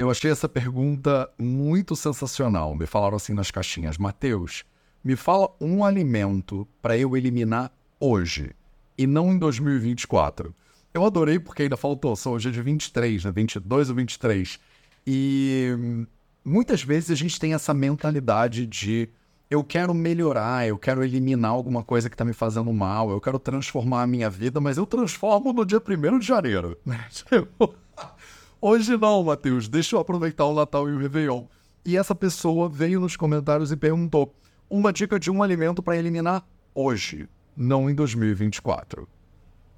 Eu achei essa pergunta muito sensacional. Me falaram assim nas caixinhas: Mateus, me fala um alimento para eu eliminar hoje e não em 2024. Eu adorei porque ainda faltou, são hoje é de 23, né? 22 ou 23. E muitas vezes a gente tem essa mentalidade de eu quero melhorar, eu quero eliminar alguma coisa que está me fazendo mal, eu quero transformar a minha vida, mas eu transformo no dia 1 de janeiro. Hoje não, Matheus, deixa eu aproveitar o Natal e o Réveillon. E essa pessoa veio nos comentários e perguntou uma dica de um alimento para eliminar hoje, não em 2024.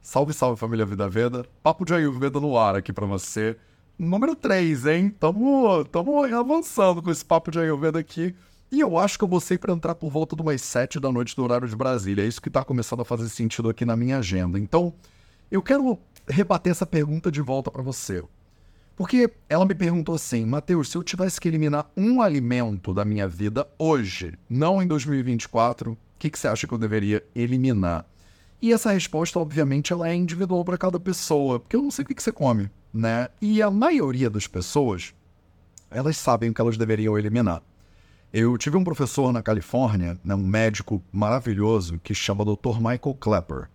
Salve, salve família Vida Veda. Papo de Ayurveda no ar aqui para você. Número 3, hein? Tamo, tamo avançando com esse papo de Ayurveda aqui. E eu acho que eu vou sempre entrar por volta de umas 7 da noite do horário de Brasília. É isso que está começando a fazer sentido aqui na minha agenda. Então, eu quero rebater essa pergunta de volta para você. Porque ela me perguntou assim, Mateus, se eu tivesse que eliminar um alimento da minha vida hoje, não em 2024, o que, que você acha que eu deveria eliminar? E essa resposta, obviamente, ela é individual para cada pessoa, porque eu não sei o que, que você come, né? E a maioria das pessoas, elas sabem o que elas deveriam eliminar. Eu tive um professor na Califórnia, né, um médico maravilhoso, que chama Dr. Michael Clapper.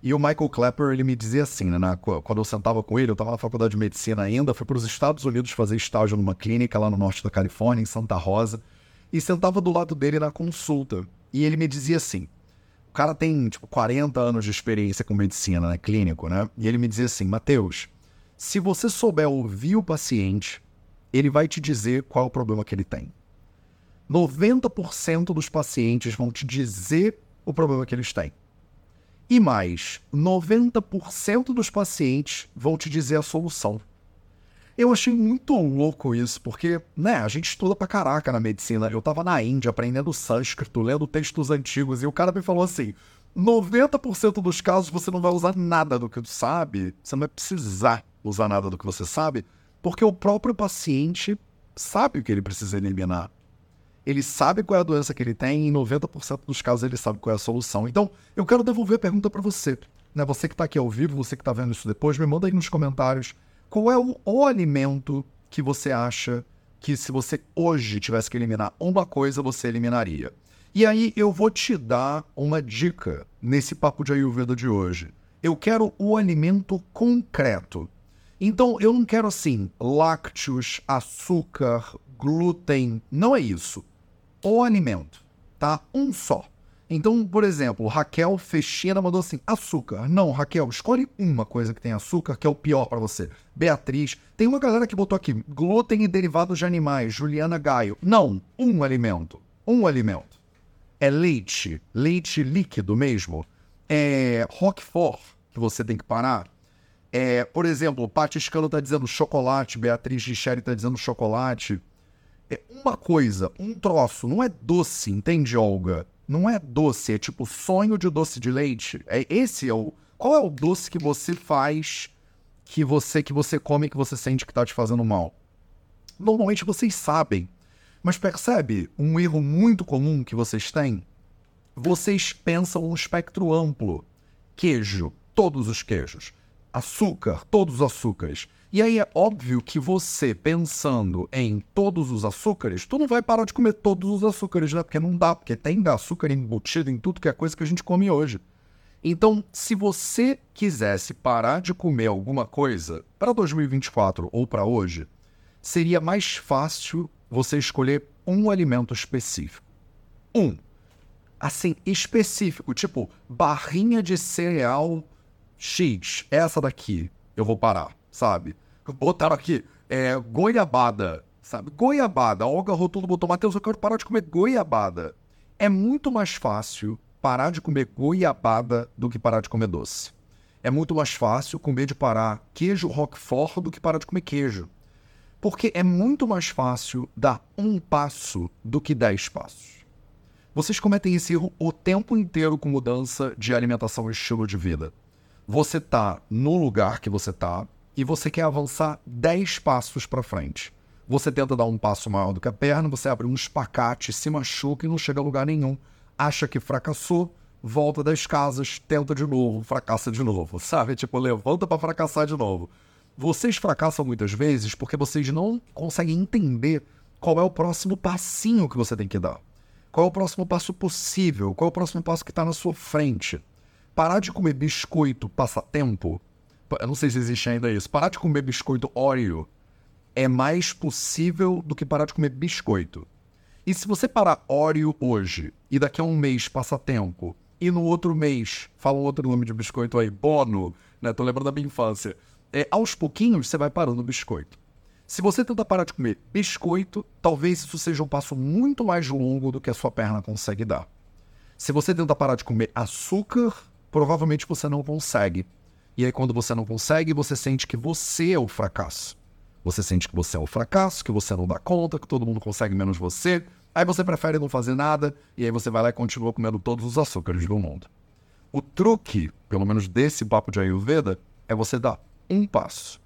E o Michael Clapper, ele me dizia assim, né, quando eu sentava com ele, eu estava na faculdade de medicina ainda, fui para os Estados Unidos fazer estágio numa clínica lá no norte da Califórnia, em Santa Rosa, e sentava do lado dele na consulta. E ele me dizia assim, o cara tem, tipo, 40 anos de experiência com medicina, né, clínico, né, e ele me dizia assim, Mateus, se você souber ouvir o paciente, ele vai te dizer qual é o problema que ele tem. 90% dos pacientes vão te dizer o problema que eles têm. E mais, 90% dos pacientes vão te dizer a solução. Eu achei muito louco isso, porque, né, a gente estuda pra caraca na medicina. Eu tava na Índia aprendendo sânscrito, lendo textos antigos, e o cara me falou assim: 90% dos casos você não vai usar nada do que tu sabe, você não vai precisar usar nada do que você sabe, porque o próprio paciente sabe o que ele precisa eliminar ele sabe qual é a doença que ele tem e em 90% dos casos ele sabe qual é a solução. Então, eu quero devolver a pergunta para você. Né? Você que está aqui ao vivo, você que está vendo isso depois, me manda aí nos comentários qual é o, o alimento que você acha que se você hoje tivesse que eliminar uma coisa, você eliminaria. E aí eu vou te dar uma dica nesse papo de Ayurveda de hoje. Eu quero o alimento concreto. Então eu não quero assim lácteos, açúcar, glúten, não é isso o alimento, tá? Um só. Então, por exemplo, Raquel Fechina mandou assim: açúcar. Não, Raquel, escolhe uma coisa que tem açúcar, que é o pior para você. Beatriz, tem uma galera que botou aqui: glúten e derivados de animais. Juliana Gaio. Não, um alimento. Um alimento. É leite, leite líquido mesmo. É Roquefort, que você tem que parar. É, por exemplo, Paty Scano tá dizendo chocolate, Beatriz Gicheri tá dizendo chocolate é uma coisa, um troço, não é doce, entende, Olga? Não é doce, é tipo sonho de doce de leite. É esse é o qual é o doce que você faz que você que você come que você sente que tá te fazendo mal? Normalmente vocês sabem, mas percebe um erro muito comum que vocês têm? Vocês pensam um espectro amplo. Queijo, todos os queijos. Açúcar, todos os açúcares. E aí é óbvio que você, pensando em todos os açúcares, tu não vai parar de comer todos os açúcares, né? Porque não dá, porque tem açúcar embutido em tudo que é coisa que a gente come hoje. Então, se você quisesse parar de comer alguma coisa para 2024 ou para hoje, seria mais fácil você escolher um alimento específico. Um. Assim, específico, tipo barrinha de cereal X, essa daqui, eu vou parar sabe? Botaram aqui, é, goiabada, sabe? Goiabada. A Olga Rotulo botou, Matheus, eu quero parar de comer goiabada. É muito mais fácil parar de comer goiabada do que parar de comer doce. É muito mais fácil comer de parar queijo roquefort do que parar de comer queijo. Porque é muito mais fácil dar um passo do que dez passos. Vocês cometem esse erro o tempo inteiro com mudança de alimentação e estilo de vida. Você tá no lugar que você tá, e você quer avançar 10 passos para frente. Você tenta dar um passo maior do que a perna, você abre um espacate, se machuca e não chega a lugar nenhum. Acha que fracassou, volta das casas, tenta de novo, fracassa de novo, sabe? Tipo, levanta para fracassar de novo. Vocês fracassam muitas vezes porque vocês não conseguem entender qual é o próximo passinho que você tem que dar. Qual é o próximo passo possível? Qual é o próximo passo que está na sua frente? Parar de comer biscoito passatempo. Eu não sei se existe ainda isso. Parar de comer biscoito Oreo é mais possível do que parar de comer biscoito. E se você parar Oreo hoje e daqui a um mês passatempo e no outro mês, fala um outro nome de biscoito aí, Bono, né? Tô lembrando da minha infância. É, aos pouquinhos você vai parando o biscoito. Se você tenta parar de comer biscoito, talvez isso seja um passo muito mais longo do que a sua perna consegue dar. Se você tenta parar de comer açúcar, provavelmente você não consegue. E aí, quando você não consegue, você sente que você é o fracasso. Você sente que você é o fracasso, que você não dá conta, que todo mundo consegue menos você. Aí você prefere não fazer nada, e aí você vai lá e continua comendo todos os açúcares do mundo. O truque, pelo menos desse papo de Ayurveda, é você dar um passo.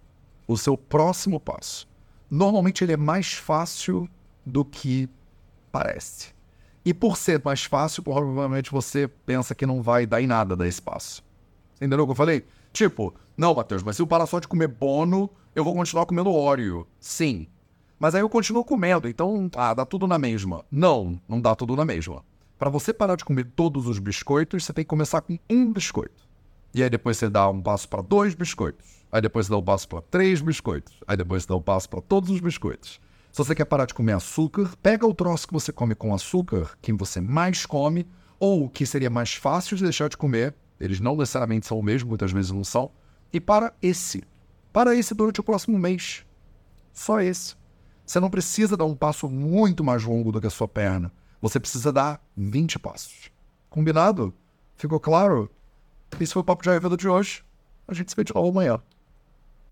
O seu próximo passo. Normalmente ele é mais fácil do que parece. E por ser mais fácil, provavelmente você pensa que não vai dar em nada dar esse passo. Entendeu o que eu falei? Tipo, não, Matheus, mas se eu parar só de comer bono, eu vou continuar comendo óleo. Sim. Mas aí eu continuo comendo, então, ah, dá tudo na mesma. Não, não dá tudo na mesma. Para você parar de comer todos os biscoitos, você tem que começar com um biscoito. E aí depois você dá um passo para dois biscoitos. Aí depois você dá um passo para três biscoitos. Aí depois você dá um passo para todos os biscoitos. Se você quer parar de comer açúcar, pega o troço que você come com açúcar, que você mais come, ou que seria mais fácil de deixar de comer, eles não necessariamente são o mesmo, muitas vezes não são, e para esse. Para esse durante o próximo mês. Só esse. Você não precisa dar um passo muito mais longo do que a sua perna. Você precisa dar 20 passos. Combinado? Ficou claro? Esse foi o Papo de Ayurveda de hoje. A gente se vê de novo amanhã.